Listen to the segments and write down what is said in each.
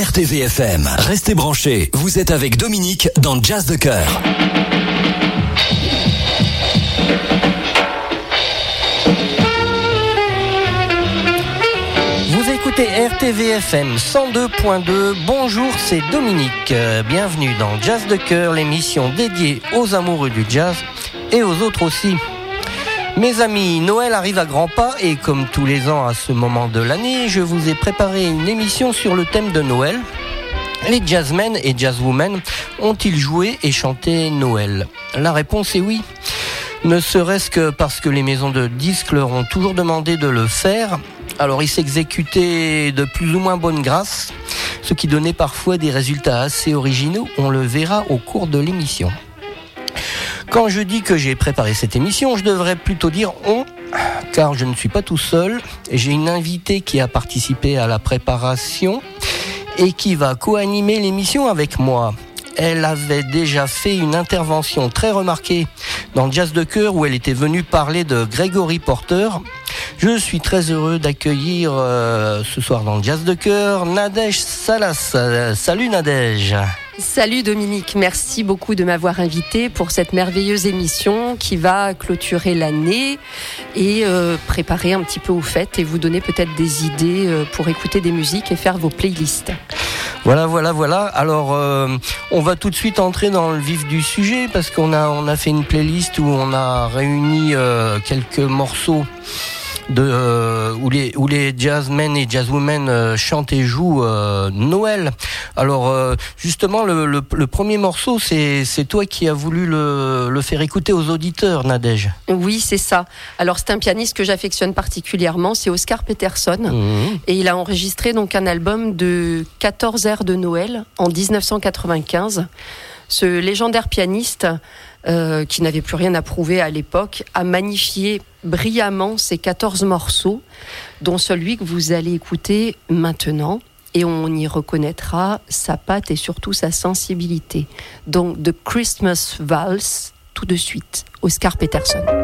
RTVFM. Restez branchés, vous êtes avec Dominique dans Jazz de Cœur. Vous écoutez RTVFM 102.2. Bonjour, c'est Dominique. Euh, Bienvenue dans Jazz de Cœur, l'émission dédiée aux amoureux du jazz et aux autres aussi. Mes amis, Noël arrive à grands pas et comme tous les ans à ce moment de l'année, je vous ai préparé une émission sur le thème de Noël. Les jazzmen et jazzwomen ont-ils joué et chanté Noël? La réponse est oui. Ne serait-ce que parce que les maisons de disques leur ont toujours demandé de le faire. Alors ils s'exécutaient de plus ou moins bonne grâce, ce qui donnait parfois des résultats assez originaux. On le verra au cours de l'émission. Quand je dis que j'ai préparé cette émission, je devrais plutôt dire on, car je ne suis pas tout seul. J'ai une invitée qui a participé à la préparation et qui va co-animer l'émission avec moi. Elle avait déjà fait une intervention très remarquée dans Jazz de Cœur où elle était venue parler de Gregory Porter. Je suis très heureux d'accueillir euh, ce soir dans Jazz de Cœur Nadège Salas. Euh, salut Nadège. Salut Dominique, merci beaucoup de m'avoir invité pour cette merveilleuse émission qui va clôturer l'année et euh, préparer un petit peu aux fêtes et vous donner peut-être des idées euh, pour écouter des musiques et faire vos playlists. Voilà, voilà, voilà. Alors, euh, on va tout de suite entrer dans le vif du sujet parce qu'on a, fait une playlist où on a réuni quelques morceaux de, euh, où, les, où les jazzmen et jazzwomen euh, chantent et jouent euh, Noël. Alors, justement, le, le, le premier morceau, c'est, c'est toi qui as voulu le, le faire écouter aux auditeurs, Nadège. Oui, c'est ça. Alors c'est un pianiste que j'affectionne particulièrement, c'est Oscar Peterson. Mhm. Et il a enregistré donc un album de 14 airs de Noël en 1995. Ce légendaire pianiste, euh, qui n'avait plus rien à prouver à l'époque, a magnifié brillamment ces 14 morceaux, dont celui que vous allez écouter maintenant. Et on y reconnaîtra sa patte et surtout sa sensibilité. Donc, The Christmas Vals, tout de suite, Oscar Peterson.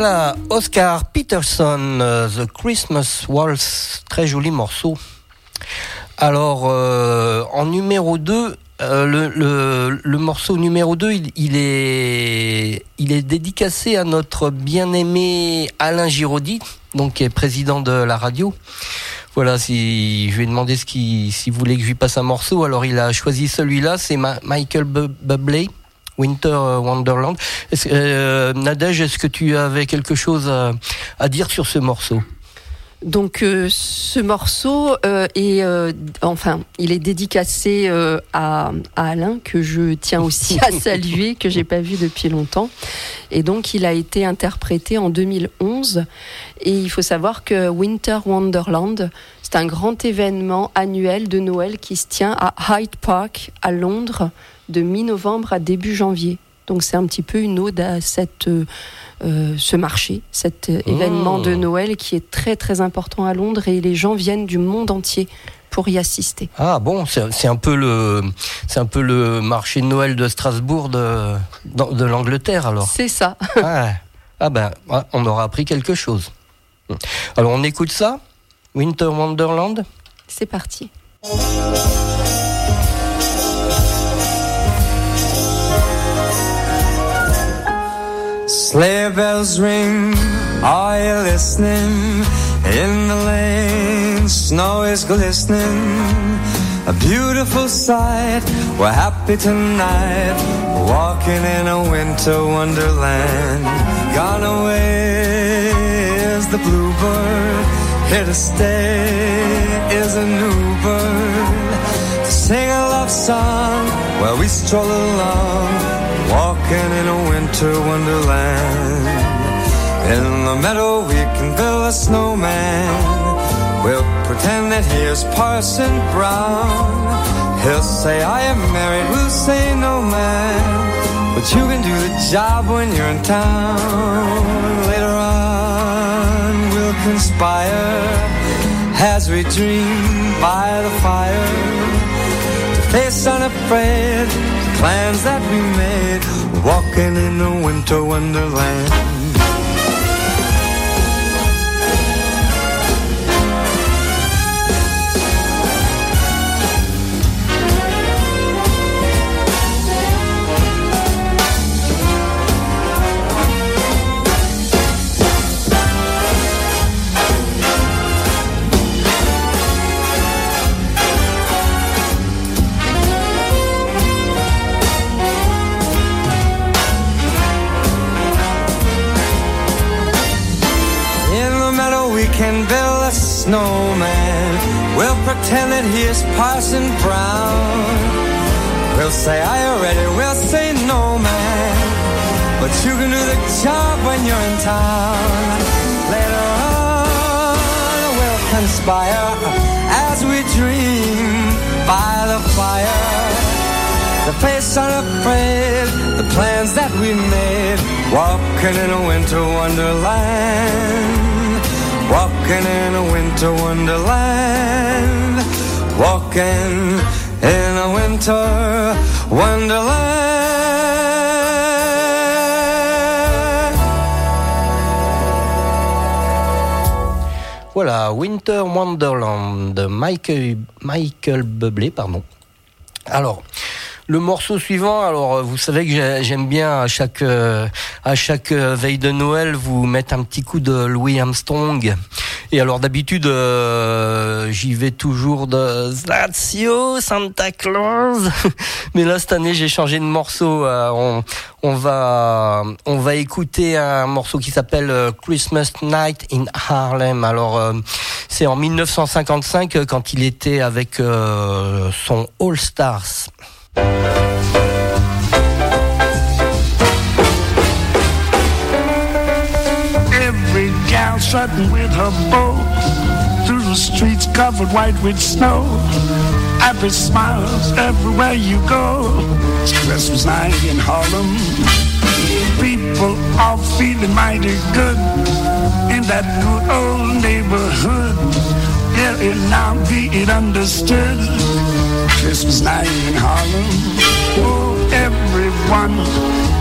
Voilà, Oscar Peterson, euh, The Christmas Waltz, très joli morceau. Alors, euh, en numéro 2, euh, le, morceau numéro 2, il, est, dédicacé à notre bien-aimé Alain Giraudy, donc qui est président de la radio. Voilà, si je lui ai demandé ce qui, voulait que je lui passe un morceau, alors il a choisi celui-là, c'est Michael Bublé. Winter Wonderland. Est euh, Nadège, est-ce que tu avais quelque chose à, dire sur ce morceau? Donc euh, ce morceau euh, est enfin il est dédicacé à, Alain que je tiens aussi à saluer que j'ai pas vu depuis longtemps. Et donc il a été interprété en 2011 et il faut savoir que Winter Wonderland c'est un grand événement annuel de Noël qui se tient à Hyde Park à Londres de mi-novembre à début janvier. Donc c'est un petit peu une ode à cette, euh, euh, ce marché, cet euh, événement de oh. Noël qui est très très important à Londres et les gens viennent du monde entier pour y assister. Ah bon, c'est un peu le c'est un peu le marché de Noël de Strasbourg de de l'Angleterre alors? C'est ça. ah, ah ben on aura appris quelque chose. Alors on écoute ça, Winter Wonderland? C'est parti. Sleigh bells ring, are you listening? In the lane, snow is glistening. A beautiful sight, we're happy tonight. Walking in a winter wonderland. Gone away is the bluebird. Here to stay is a new bird. To sing a love song while we stroll along walking in a winter wonderland. In the meadow we can build a snowman. We'll pretend that he is Parson Brown. He'll say I am married, we'll say no man. But you can do the job when you're in town. Later on we'll conspire as we dream by the fire. To face unafraid plans that we made, walking in a winter wonderland. That he is Parson Brown. We'll say, are you ready? We'll say, no, man. But you can do the job when you're in town. Later on, we'll conspire as we dream by the fire. The face unafraid, the plans that we made, walking in a winter wonderland. Walking in a winter wonderland. Walking in a winter wonderland. Voilà, Winter Wonderland, Michael, Michael pardon. Alors, le morceau suivant, alors vous savez que j'aime bien à chaque euh, à chaque veille de Noël vous mettre un petit coup de Louis Armstrong. Et alors d'habitude j'y vais toujours de Lazio, Santa Claus. Mais là cette année j'ai changé de morceau. on, on va on va écouter un morceau qui s'appelle Christmas Night in Harlem. Alors c'est en 1955 quand il était avec son All Stars. Gal with her bow through the streets covered white with snow. Happy smiles everywhere you go. It's Christmas night in Harlem. People are feeling mighty good in that good old neighborhood. And now be it understood Christmas night in Harlem. Oh, everyone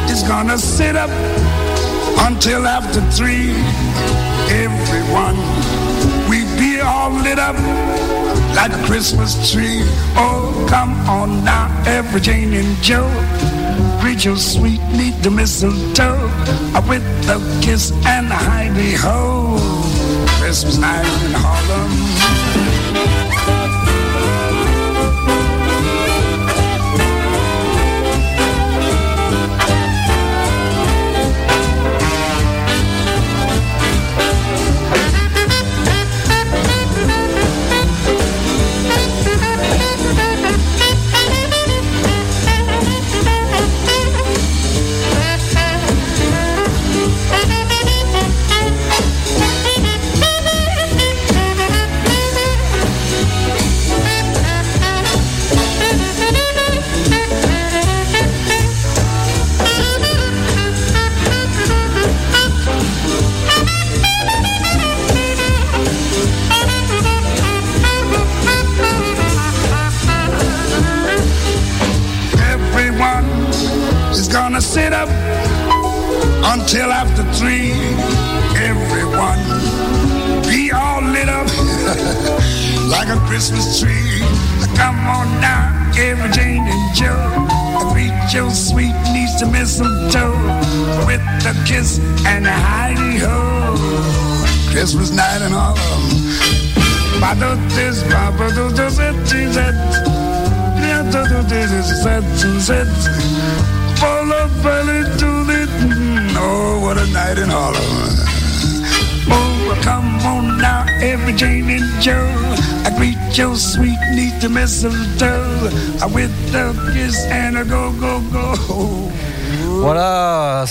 is gonna sit up until after three. Everyone, we be all lit up like a Christmas tree. Oh, come on now, every Jane and Joe. Greet your sweet, neat the mistletoe with a kiss and a hidey ho. Christmas night in Harlem.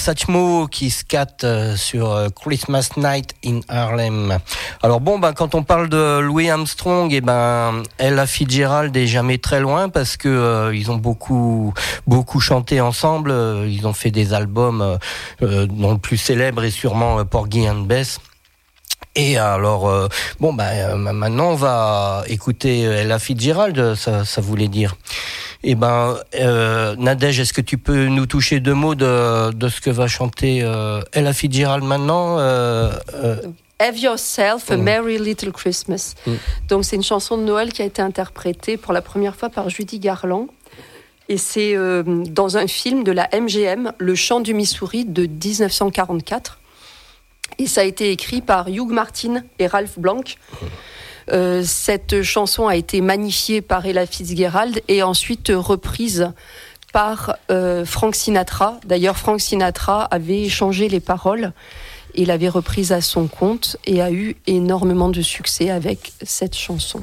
Satchmo qui scatte euh, sur euh, Christmas Night in Harlem. Alors bon, ben quand on parle de Louis Armstrong, et ben Ella Fitzgerald est jamais très loin parce que euh, ils ont beaucoup beaucoup chanté ensemble. Ils ont fait des albums, dont le plus célèbre est sûrement Porgy and Bess. Et alors, bon, ben maintenant on va écouter Ella Fitzgerald, ça voulait dire. Eh ben, euh, Nadège, est-ce que tu peux nous toucher deux mots de, de ce que va chanter euh, Ella Fitzgerald maintenant euh, euh, Have Yourself a Mm. Merry Little Christmas. Mm. Donc c'est une chanson de Noël qui a été interprétée pour la première fois par Judy Garland. Et c'est dans un film de la MGM, Le chant du Missouri de 1944. Et ça a été écrit par Hugh Martin et Ralph Blanc. Euh, cette chanson a été magnifiée par Ella Fitzgerald et ensuite reprise par euh, Frank Sinatra. D'ailleurs, Frank Sinatra avait changé les paroles et l'avait reprise à son compte et a eu énormément de succès avec cette chanson.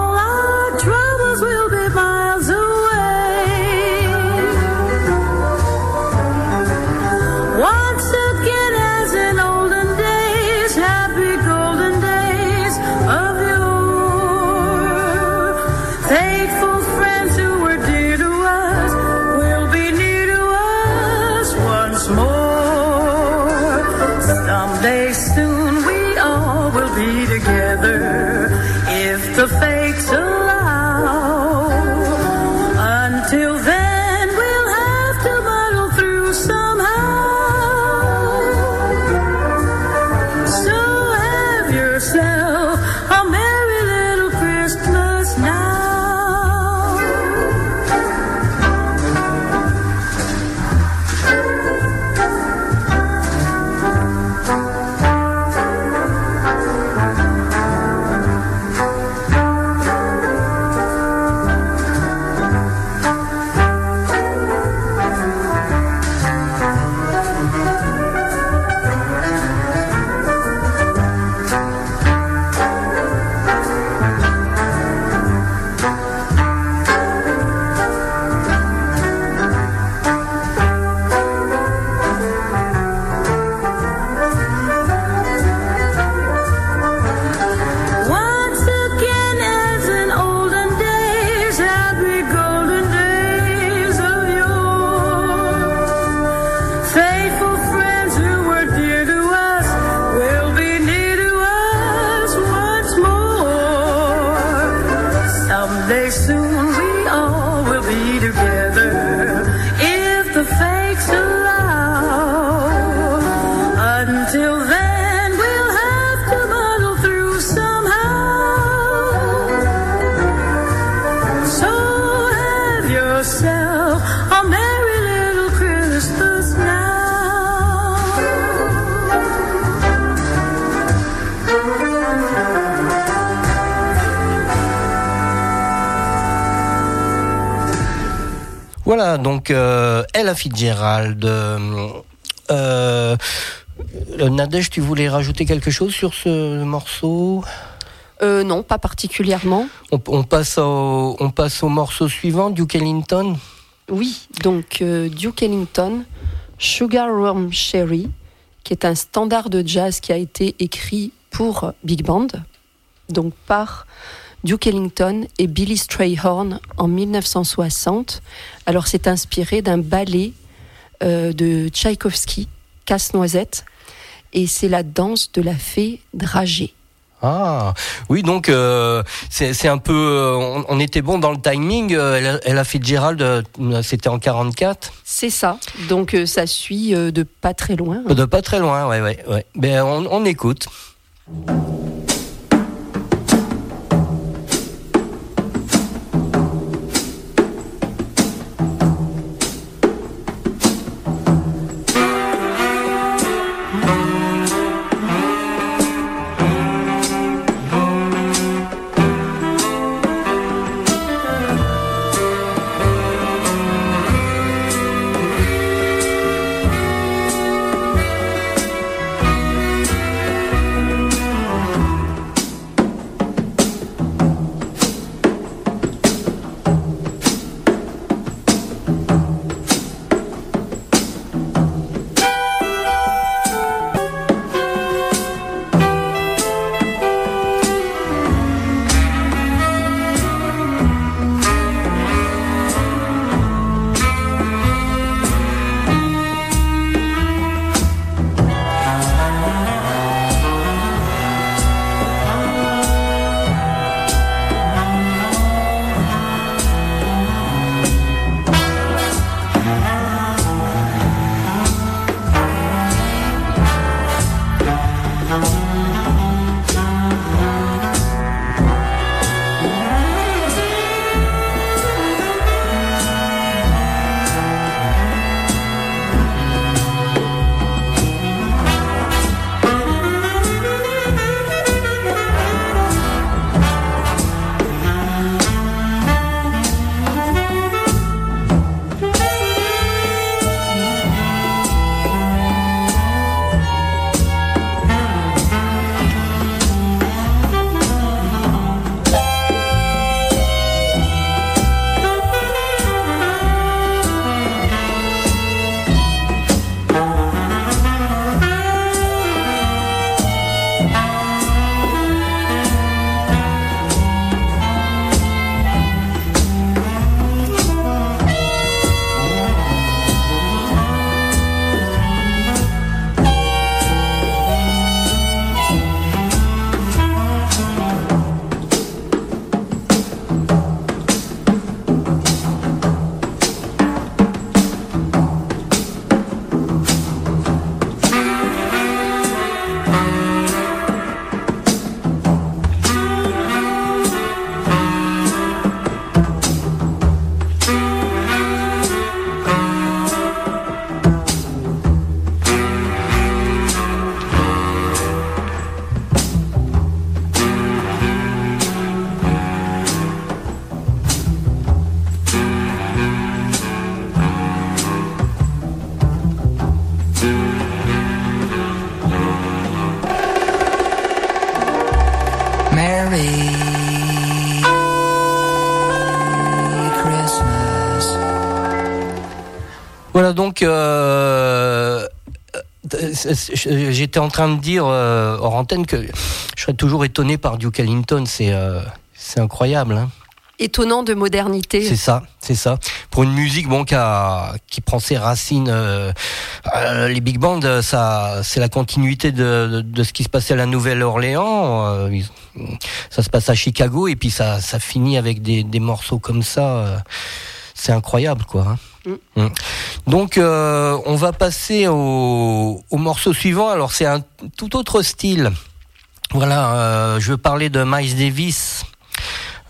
if the Ella Fitzgerald. Euh, euh, Nadège, tu voulais rajouter quelque chose sur ce morceau? Euh, non, pas particulièrement. on, on passe au, on passe au morceau suivant, Duke Ellington? Oui, donc euh, Duke Ellington, Sugar Rum Sherry, qui est un standard de jazz qui a été écrit pour Big Band, donc par Duke Ellington et Billy Strayhorn en 1960. Alors c'est inspiré d'un ballet euh, de Tchaïkovski, Casse-Noisette, et c'est la danse de la fée dragée. Ah, oui, donc euh, c'est un peu. euh, on, on était bon dans le timing. euh, Ella, Ella Fitzgerald, c'était en 44. C'est ça, donc ça suit de pas très loin. De pas très loin, ouais, ouais, ouais. Ben, on, on écoute. Voilà donc. euh, euh, J'étais en train de dire euh, hors antenne que je serais toujours étonné par Duke Ellington. C'est euh, c'est incroyable. Hein. Étonnant de modernité. C'est ça. c'est ça. Pour une musique bon qui, a- qui prend ses racines, euh, euh, les big bands, ça, c'est la continuité de, de, de ce qui se passait à la Nouvelle-Orléans. Euh, ça se passe à Chicago et puis ça, ça finit avec des, des morceaux comme ça. c'est incroyable, quoi. hein. Mm. Donc, euh, on va passer au, au morceau suivant. Alors, c'est un tout autre style. Voilà, euh, je veux parler de Miles Davis.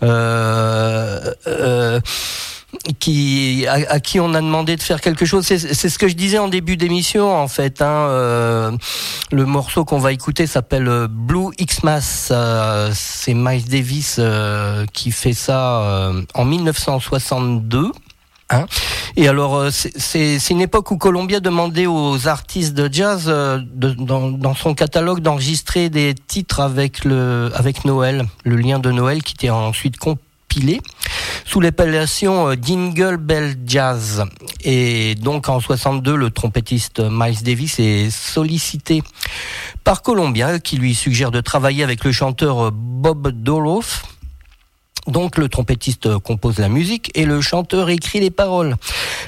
Euh, qui à, qui on a demandé de faire quelque chose. C'est ce que je disais en début d'émission en fait. Hein, le morceau qu'on va écouter s'appelle Blue Xmas. Euh, c'est Miles Davis qui fait ça en 1962. Hein et alors, euh, c'est- une époque où Columbia demandait aux artistes de jazz, euh, de- dans, dans son catalogue, d'enregistrer des titres avec le avec Noël, le lien de Noël qui était ensuite compilé sous l'appellation euh, Jingle Bell Jazz. Et donc en 62, le trompettiste Miles Davis est sollicité par Columbia, qui lui suggère de travailler avec le chanteur euh, Bob Doloff. Donc le trompettiste compose la musique et le chanteur écrit les paroles.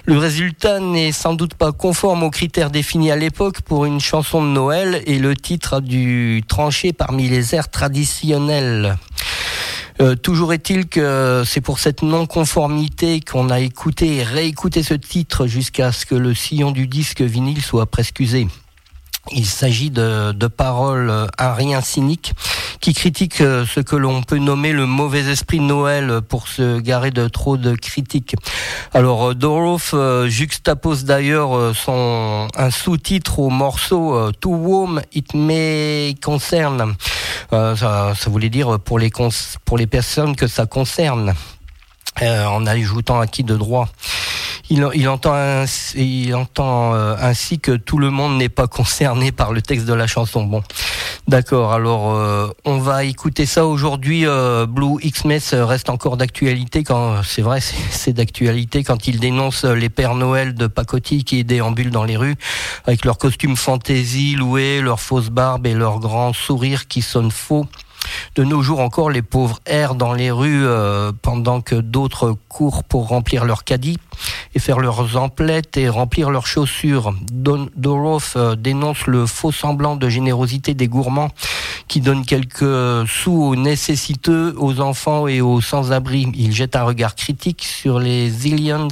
Le résultat n'est sans doute pas conforme aux critères définis à l'époque pour une chanson de Noël et le titre a dû trancher parmi les airs traditionnels. Euh, toujours est-il que c'est pour cette non-conformité qu'on a écouté et réécouté ce titre jusqu'à ce que le sillon du disque vinyle soit presque usé. Il s'agit de, de paroles euh, à rien cyniques qui critiquent euh, ce que l'on peut nommer le mauvais esprit de Noël pour se garer de trop de critiques. Alors euh, euh, juxtapose d'ailleurs son un sous-titre au morceau To Whom It May Concern. Ça, ça voulait dire pour les pour les personnes que ça concerne. En ajoutant acquis de droit. Il, il entend, ainsi, il entend euh, ainsi que tout le monde n'est pas concerné par le texte de la chanson. Bon, d'accord. Alors, euh, on va écouter ça aujourd'hui. euh, Blue Xmas reste encore d'actualité quand c'est vrai, c'est- d'actualité quand il dénonce les Pères Noël de pacotille qui déambulent dans les rues avec leurs costumes fantaisie loués, leurs fausses barbes et leurs grands sourires qui sonnent faux. De nos jours encore, les pauvres errent dans les rues euh, pendant que d'autres courent pour remplir leurs caddies et faire leurs emplettes et remplir leurs chaussures. Don Doroth euh, dénonce le faux semblant de générosité des gourmands qui donnent quelques sous aux nécessiteux, aux enfants et aux sans-abri. Il jette un regard critique sur les zillions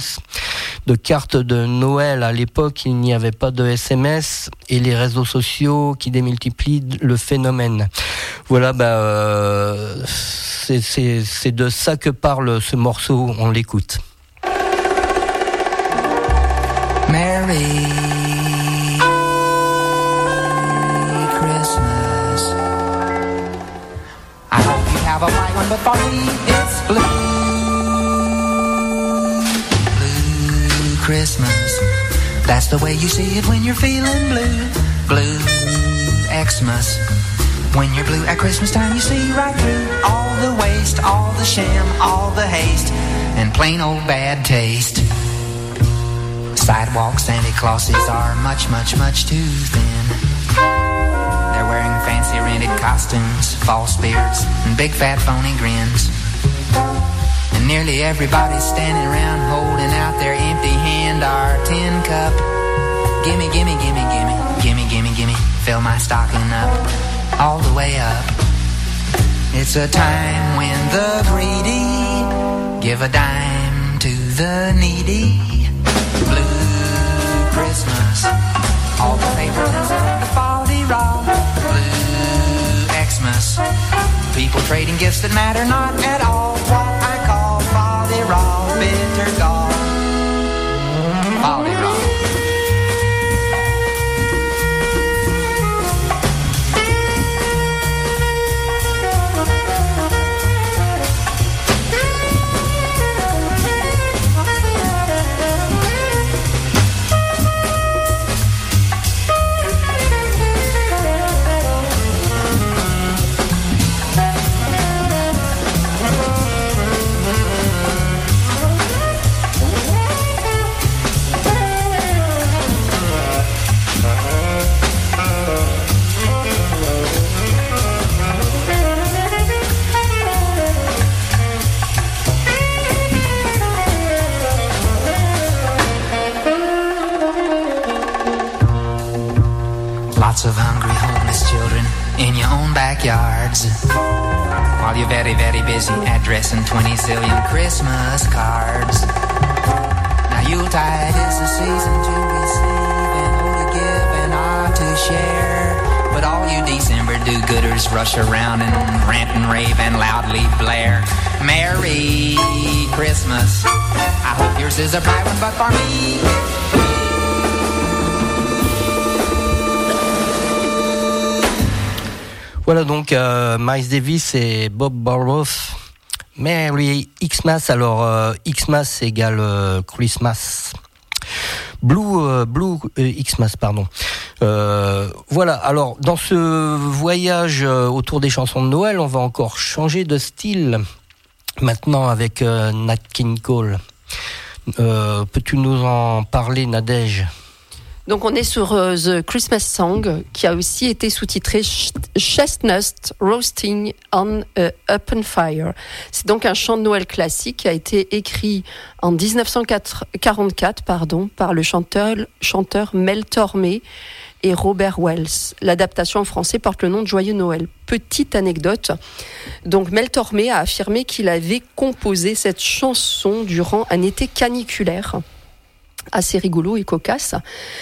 de cartes de Noël. À l'époque, il n'y avait pas de SMS et les réseaux sociaux qui démultiplient le phénomène. Voilà, bah, euh, c'est de ça que parle ce morceau. On l'écoute. Plain old bad taste. Sidewalk Santa Clauses are much, much, much too thin. They're wearing fancy rented costumes, false beards, and big fat phony grins. And nearly everybody's standing around holding out their empty hand or tin cup. Gimme, gimme, gimme, gimme, gimme, gimme, gimme, fill my stocking up, all the way up. It's a time when the greedy give a dime to the needy. Blue Christmas, all the favorites the folly raw. Blue Xmas, people trading gifts that matter not at all. What I call folly raw, bitter gall. Folly raw. In your own backyards. While you're very, very busy addressing 20 zillion Christmas cards. Now Yuletide is the season to receive and all to give and all to share. But all you December do-gooders rush around and rant and rave and loudly blare. Merry Christmas. I hope yours is a bright one, but for me, Voilà donc euh, Miles Davis et Bob Burrows. Merry Xmas. Alors euh, Xmas égale euh, Christmas. Blue, Blue Xmas, pardon. Voilà. Alors dans ce voyage autour des chansons de Noël, on va encore changer de style. Maintenant avec Nat King Cole. Peux-tu nous en parler, Nadège? Donc on est sur euh, The Christmas Song qui a aussi été sous-titré Ch- Chestnut Roasting on a Open Fire. C'est donc un chant de Noël classique qui a été écrit en 1944 pardon, par le chanteur, chanteur Mel Tormé et Robert Wells. L'adaptation en français porte le nom de Joyeux Noël. Petite anecdote. Donc Mel Tormé a affirmé qu'il avait composé cette chanson durant un été caniculaire assez rigolo et cocasse.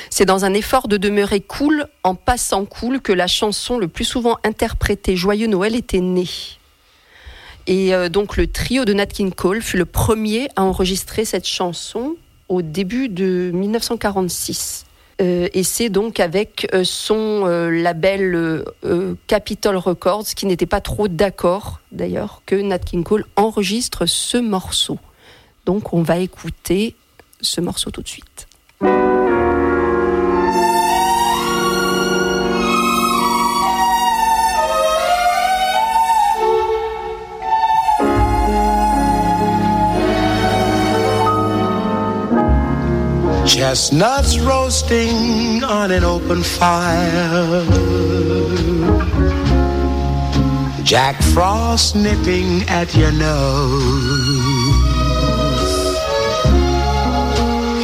C'est dans un effort de demeurer cool en passant cool que la chanson le plus souvent interprétée Joyeux Noël était née. Et euh, donc le trio de Nat King Cole fut le premier à enregistrer cette chanson au début de 1946. Euh, et c'est donc avec euh, son label Capitol Records, qui n'était pas trop d'accord d'ailleurs, que Nat King Cole enregistre ce morceau. Donc on va écouter ce morceau tout de suite. Chestnuts roasting on an open fire. Jack Frost nipping at your nose.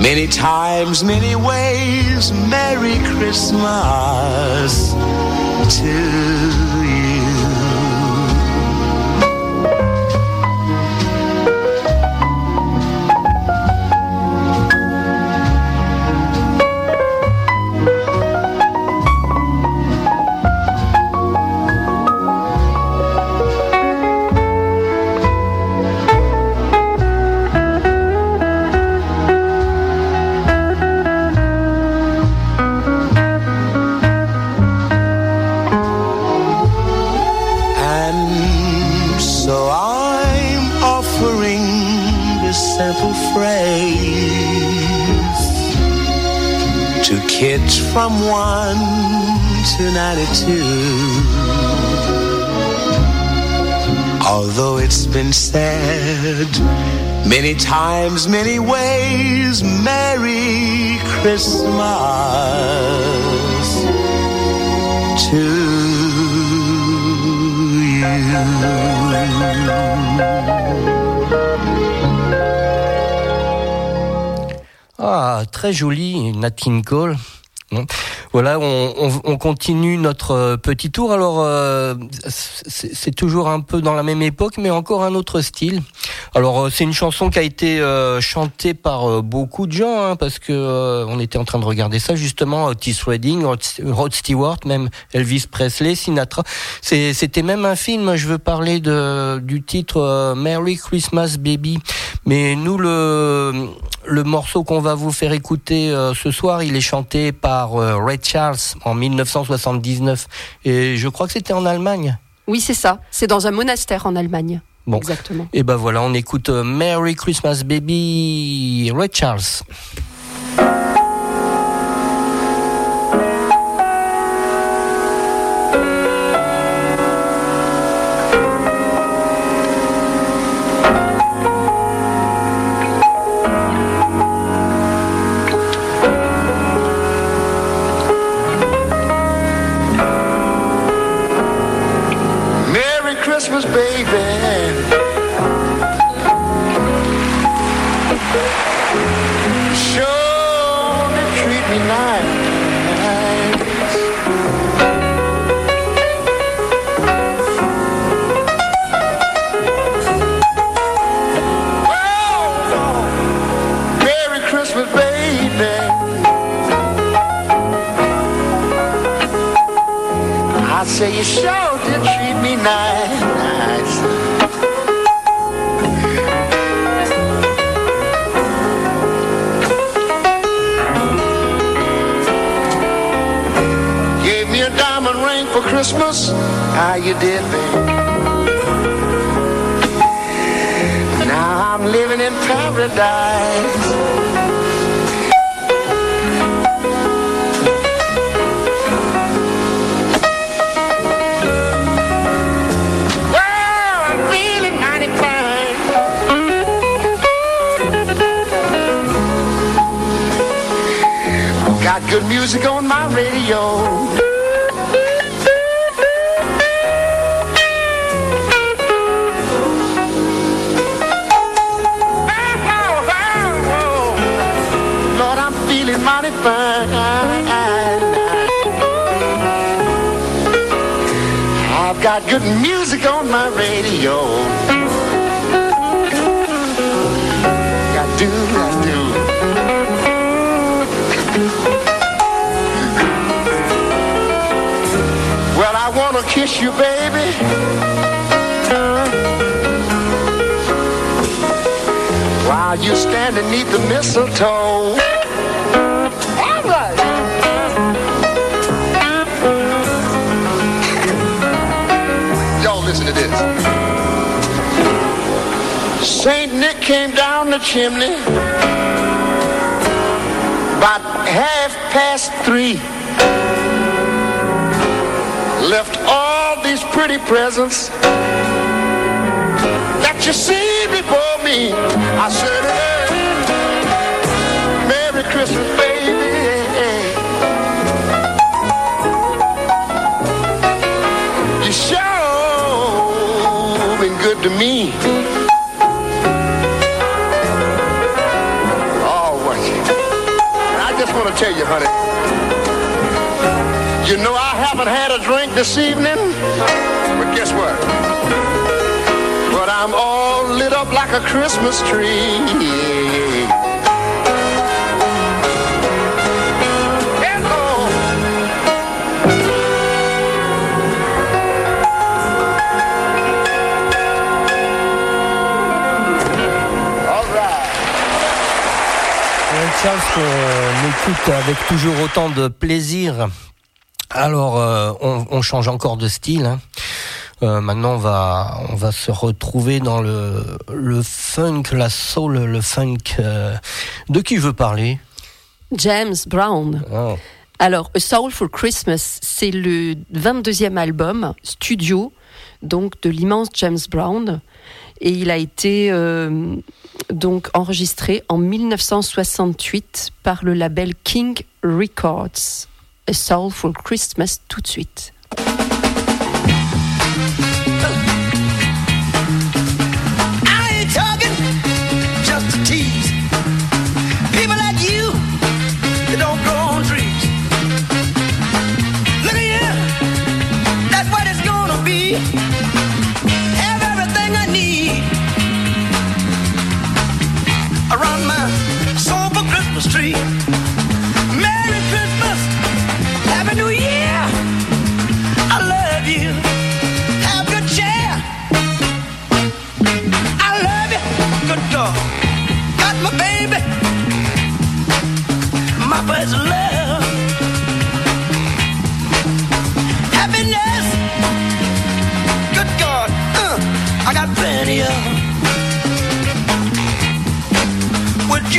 many times, many ways, Merry Christmas to from 1 to 92. Although it's been said many times, many ways, Merry Christmas to you. Ah, très joli, Nat King Cole. Voilà, on, on- on continue notre euh, petit tour. Alors, euh, c'est toujours un peu dans la même époque, mais encore un autre style. Alors, euh, c'est une chanson qui a été euh, chantée par euh, beaucoup de gens, hein, parce que euh, on était en train de regarder ça justement. Otis Redding, Rod, Stewart, même Elvis Presley, Sinatra. C'était même un film. Je veux parler de du titre Merry Christmas Baby. Mais nous, le le morceau qu'on va vous faire écouter ce soir, il est chanté par Ray Charles en 1979. Et je crois que c'était en Allemagne. Oui, c'est ça. C'est dans un monastère en Allemagne. Bon. Exactement. Et ben voilà, on écoute euh, Merry Christmas Baby, Ray Charles. Music on my radio. Lord, I'm feeling mighty fine. I've got good music on my radio. Kiss you, baby. While you stand beneath the mistletoe. All right. Y'all listen to this. Saint Nick came down the chimney about half past three. Left all these pretty presents that you see before me. I said, hey, Merry Christmas, baby. You sure been good to me. Oh, what? I just want to tell you, honey. You know I haven't had a drink this evening, but guess what? But I'm all lit up like a Christmas tree. Qu'on écoute avec toujours autant de plaisir. Alors, euh, on, on change encore de style. hein. Euh, maintenant, on va, on va se retrouver dans le, le funk, la soul, le funk. euh, de qui veut parler? James Brown. Oh. Alors, A Soul for Christmas, c'est le 22e album studio donc de l'immense James Brown et il a été euh, donc enregistré en 1968 par le label King Records. A Soul for Christmas tout de suite.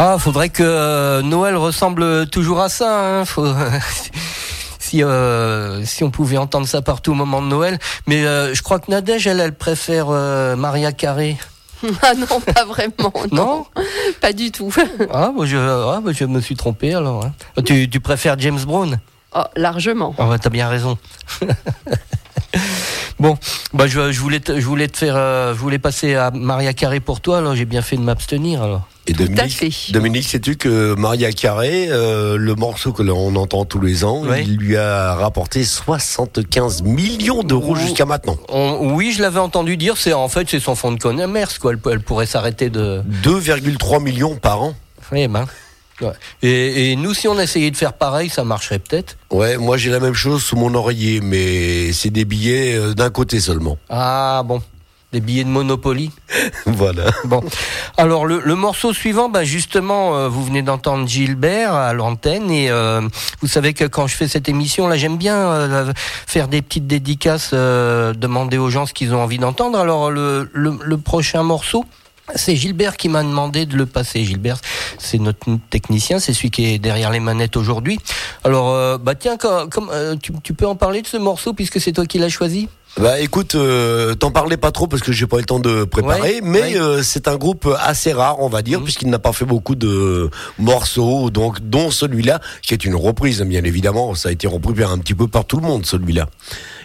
Ah, faudrait que euh, Noël ressemble toujours à ça. Hein. Faut... si, euh, si on pouvait entendre ça partout au moment de Noël. Mais euh, je crois que Nadège, elle, elle préfère Maria Carré. Ah non, pas vraiment. Non Pas du tout. Ah, moi, je, ah, bah, je me suis trompé alors. hein. Tu, tu préfères James Brown? Oh, largement. Ah ouais, t'as bien raison. bon, bah je, je voulais te, je voulais te faire, euh, je voulais passer à Maria Carré pour toi. Alors j'ai bien fait de m'abstenir. Alors. Et Tout à Dominique, fait. Dominique, sais-tu que Maria Carré, euh, le morceau que l'on entend tous les ans, Ouais. il lui a rapporté 75 millions d'euros Ouh. jusqu'à maintenant. On- oui, je l'avais entendu dire. C'est en fait c'est son fond de commerce quoi. Elle, elle pourrait s'arrêter de. 2,3 millions par an. Oui, ben. ouais. Et, et nous, si on essayait de faire pareil, ça marcherait peut-être. Ouais, moi j'ai la même chose sous mon oreiller, mais c'est des billets euh, d'un côté seulement. Ah bon, des billets de Monopoly. voilà. Bon, alors le, le morceau suivant, bah justement, euh, vous venez d'entendre Gilbert à l'antenne et euh, vous savez que quand je fais cette émission, là, j'aime bien euh, faire des petites dédicaces, euh, demander aux gens ce qu'ils ont envie d'entendre. Alors le, le, le prochain morceau. C'est Gilbert qui m'a demandé de le passer. Gilbert, c'est notre technicien, c'est celui qui est derrière les manettes aujourd'hui. Alors, euh, bah tiens, comme, comme, euh, tu, tu peux en parler de ce morceau puisque c'est toi qui l'as choisi? Bah écoute, euh, t'en parlais pas trop parce que j'ai pas eu le temps de préparer, Ouais, mais ouais. euh, c'est un groupe assez rare, on va dire, Mhm. puisqu'il n'a pas fait beaucoup de morceaux, donc dont celui-là, qui est une reprise, bien évidemment, ça a été repris un petit peu par tout le monde, celui-là,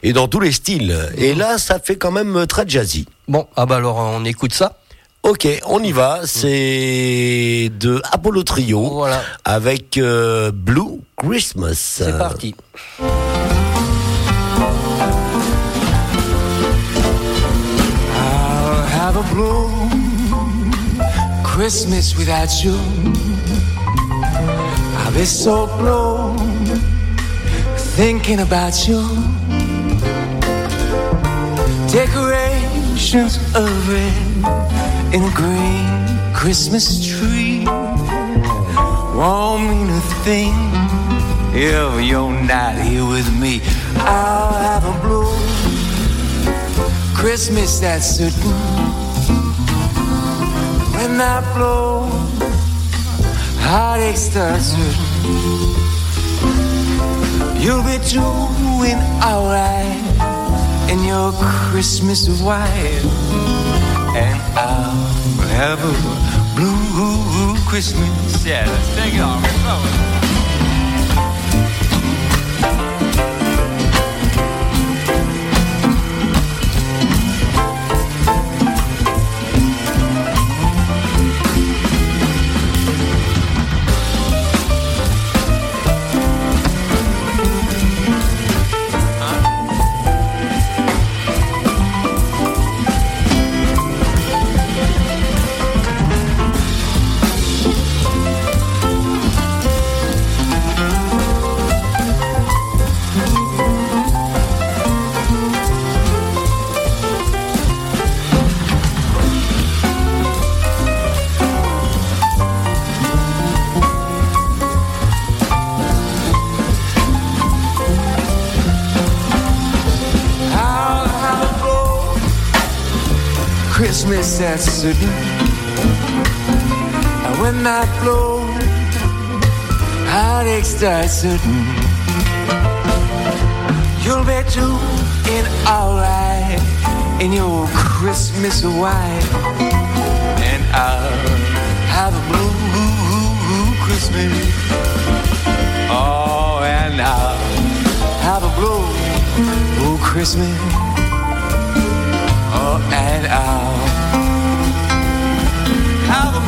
et dans tous les styles. Et là, ça fait quand même très jazzy. Bon, ah bah alors on écoute ça. Ok, on y va. C'est de Apollo Trio Voilà, avec euh, Blue Christmas. c'est parti. Blue Christmas without you. I'll be so blue thinking about you. Decorations of red in a green Christmas tree won't mean a thing if you're not here with me. I'll have a blue Christmas that's certain. When that blow, heartache starts. You'll be doing alright in your Christmas white, and I'll have a blue Christmas. Yeah, let's take it off. That's certain. And when I blow, heartaches start certain. You'll be doing alright in your Christmas white, and I'll have a blue Christmas. Oh, and I'll have a blue blue Christmas. Oh, and I'll Oh,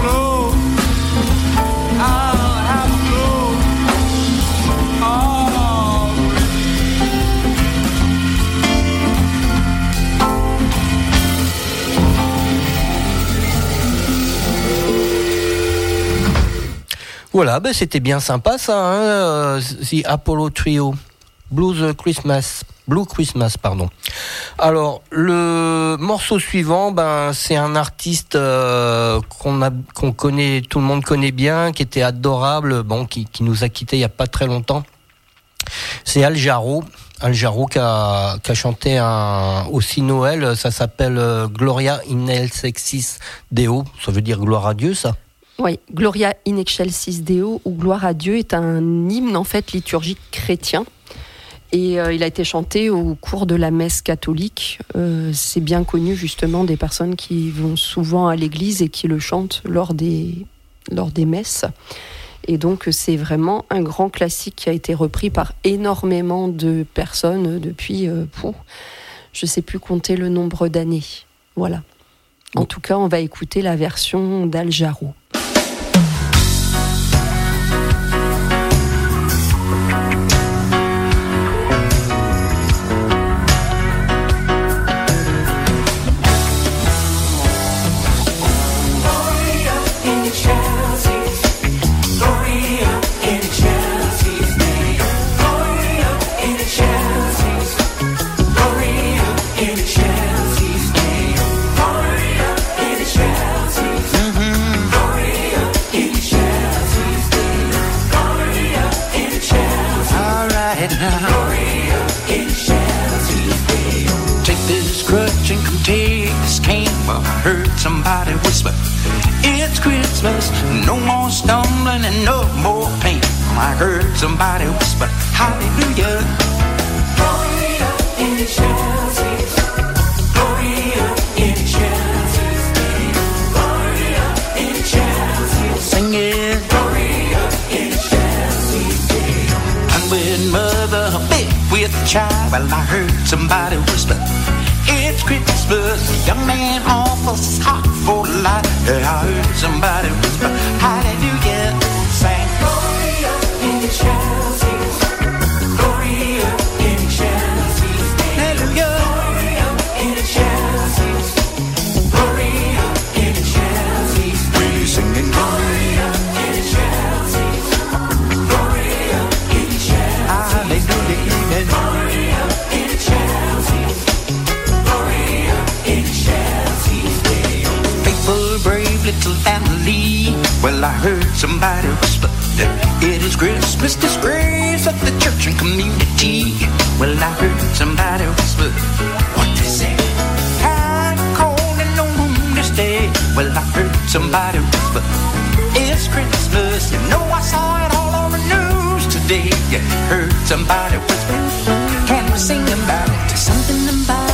Voilà, ben c'était bien sympa ça, hein, euh, The Apollo Trio. Blues Christmas. Blue Christmas, pardon. Alors, le morceau suivant, ben, c'est un artiste euh, qu'on connaît, tout le monde connaît bien, qui était adorable, bon, qui, qui nous a quittés il y a pas très longtemps. C'est Al Jarreau. Al Jarreau qui a, qui a chanté aussi Noël, ça s'appelle euh, Gloria in excelsis Deo, ça veut dire gloire à Dieu, ça Oui, Gloria in excelsis Deo ou Gloire à Dieu est un hymne en fait liturgique chrétien. Et euh, il a été chanté au cours de la messe catholique. Euh, c'est bien connu justement des personnes qui vont souvent à l'église et qui le chantent lors des, lors des messes. Et donc c'est vraiment un grand classique qui a été repris par énormément de personnes depuis, euh, pouf, je sais plus compter le nombre d'années. Voilà. En tout cas, on va écouter la version d'Al Jarreau. Somebody whisper, It's Christmas. No more stumbling and no more pain. I heard somebody whisper, Hallelujah. Gloria in Chelsea's. Gloria in Chelsea's. Gloria in Chelsea's. Sing it. Gloria in Chelsea's. Unwed mother, big with child. Well, I heard somebody whisper, It's Christmas. Young man for a for light. I heard somebody whisper, "Hallelujah." Somebody whisper that it is Christmas disgrace of the church and community. Well, I heard somebody whisper, what they say? I'm calling on this day. Well, I heard somebody whisper, it's Christmas. You know I saw it all on the news today. You heard somebody whisper, can we sing about it? Something about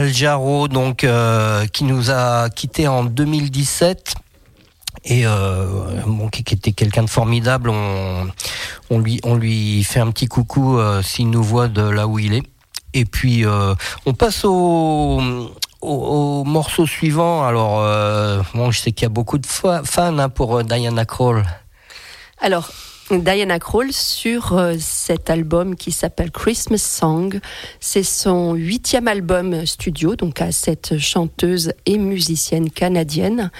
Voilà Al Jarreau, donc euh, qui nous a quitté en 2017 et euh, qui, était quelqu'un de formidable. On, lui fait un petit coucou euh, s'il nous voit de là où il est. Et puis on passe au, au, au morceau suivant. Alors bon, je sais qu'il y a beaucoup de fa- fans hein, pour Diana Krall. Alors, Diana Krall, sur euh, cet album qui s'appelle Christmas Song, c'est son huitième album studio, donc à cette chanteuse et musicienne canadienne.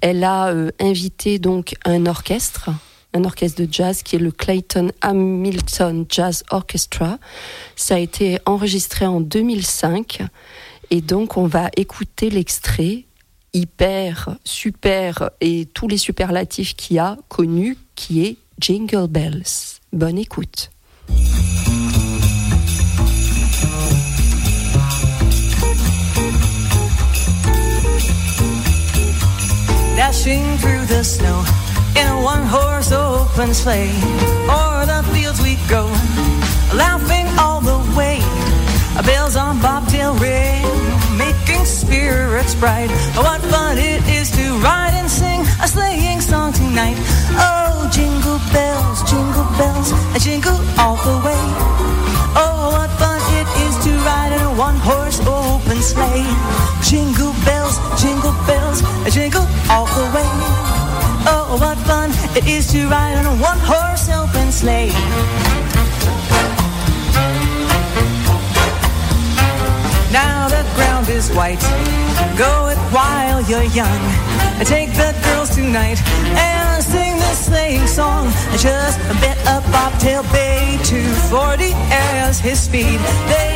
Elle a euh, invité donc un orchestre, un orchestre de jazz qui est le Clayton Hamilton Jazz Orchestra. Ça a été enregistré en 2005 et donc on va écouter l'extrait hyper, super et tous les superlatifs qu'il a connu qui est Jingle Bells. Bonne écoute. dashing through the snow in a one horse open sleigh. O'er the fields we go, laughing all the way. Bells on bobtail ring, spirits bright. What fun it is to ride and sing a sleighing song tonight. Oh, jingle bells, jingle bells, a jingle all the way. Oh, what fun it is to ride in a one horse open sleigh. Jingle bells, jingle bells, a jingle all the way. Oh, what fun it is to ride on a one horse open sleigh. Now the ground is white. Go it while you're young. Take the girls tonight and sing the sleighing song. Just a bit of bobtail bay, 240 as his speed.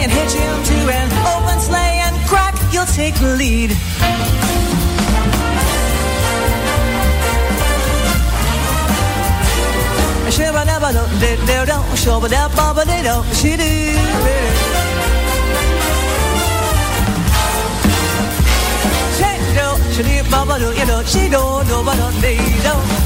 and hitch him to an open sleigh and crack, you'll take the lead. Shabba-dabba-do-do-do-do, She you know She don't know what I need, oh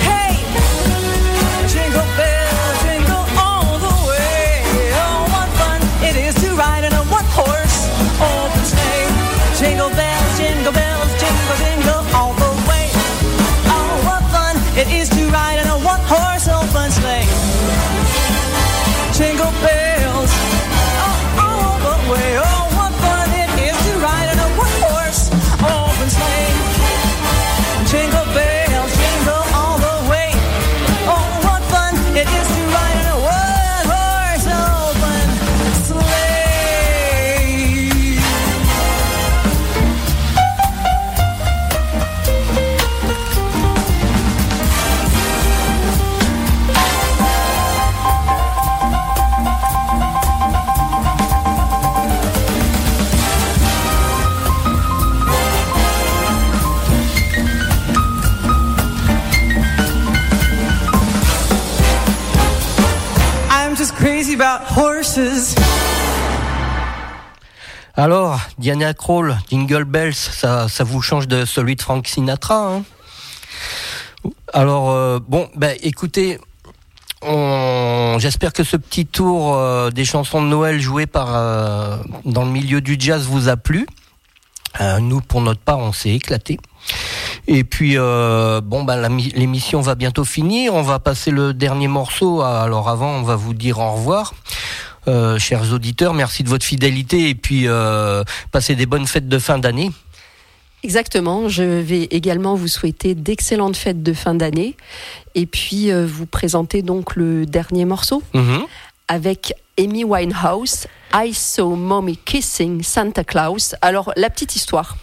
Alors, Diana Krall, Jingle Bells, ça, ça vous change de celui de Frank Sinatra. Hein? Alors, euh, bon, ben, écoutez, j'espère que ce petit tour euh, des chansons de Noël jouées par euh, dans le milieu du jazz vous a plu. Nous, pour notre part, on s'est éclaté. Et puis, bon, ben, l'émission va bientôt finir. On va passer le dernier morceau. Alors, avant, on va vous dire au revoir. Euh, chers auditeurs, merci de votre fidélité et puis euh, passez des bonnes fêtes de fin d'année. Exactement. Je vais également vous souhaiter d'excellentes fêtes de fin d'année et puis euh, vous présenter donc le dernier morceau Mhm. avec Amy Winehouse. I saw mommy kissing Santa Claus. Alors la petite histoire.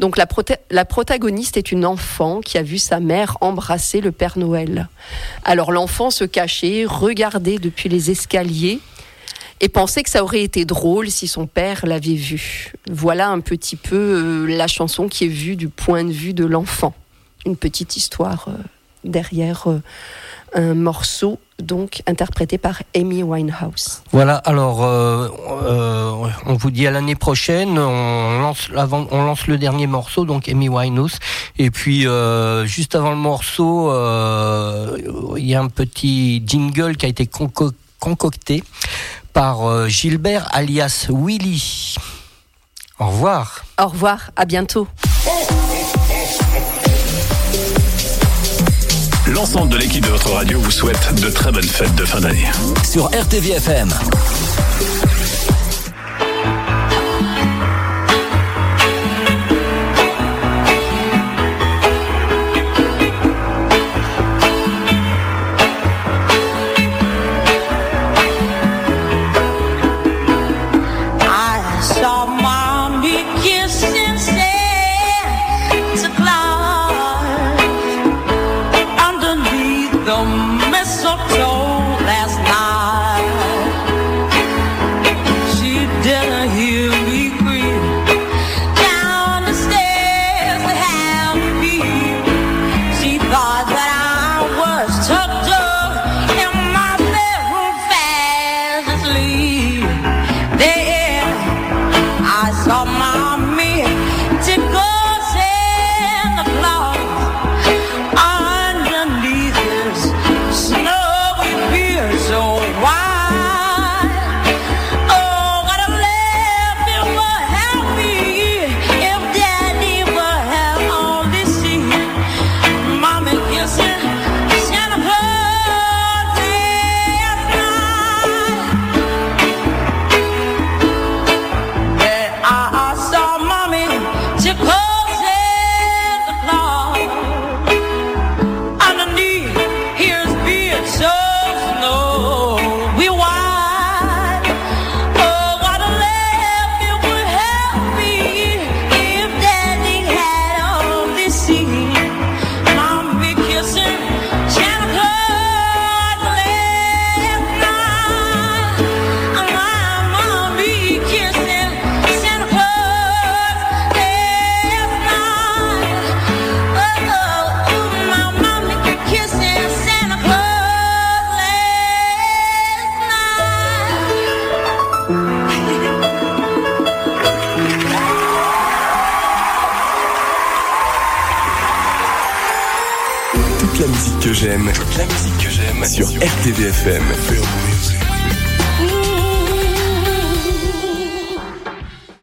Donc la, la protagoniste est une enfant qui a vu sa mère embrasser le Père Noël. Alors l'enfant se cachait, regardait depuis les escaliers et pensait que ça aurait été drôle si son père l'avait vu. Voilà un petit peu euh, la chanson qui est vue du point de vue de l'enfant. Une petite histoire euh, derrière euh, un morceau donc interprété par Amy Winehouse. Voilà, alors on vous dit à l'année prochaine, on lance, le dernier morceau, donc Amy Winehouse, et puis juste avant le morceau, il y a un petit jingle qui a été conco- concocté par euh, Gilbert alias Willy. Au revoir. Au revoir, à bientôt. L'ensemble de l'équipe de votre radio vous souhaite de très bonnes fêtes de fin d'année. Sur RTVFM.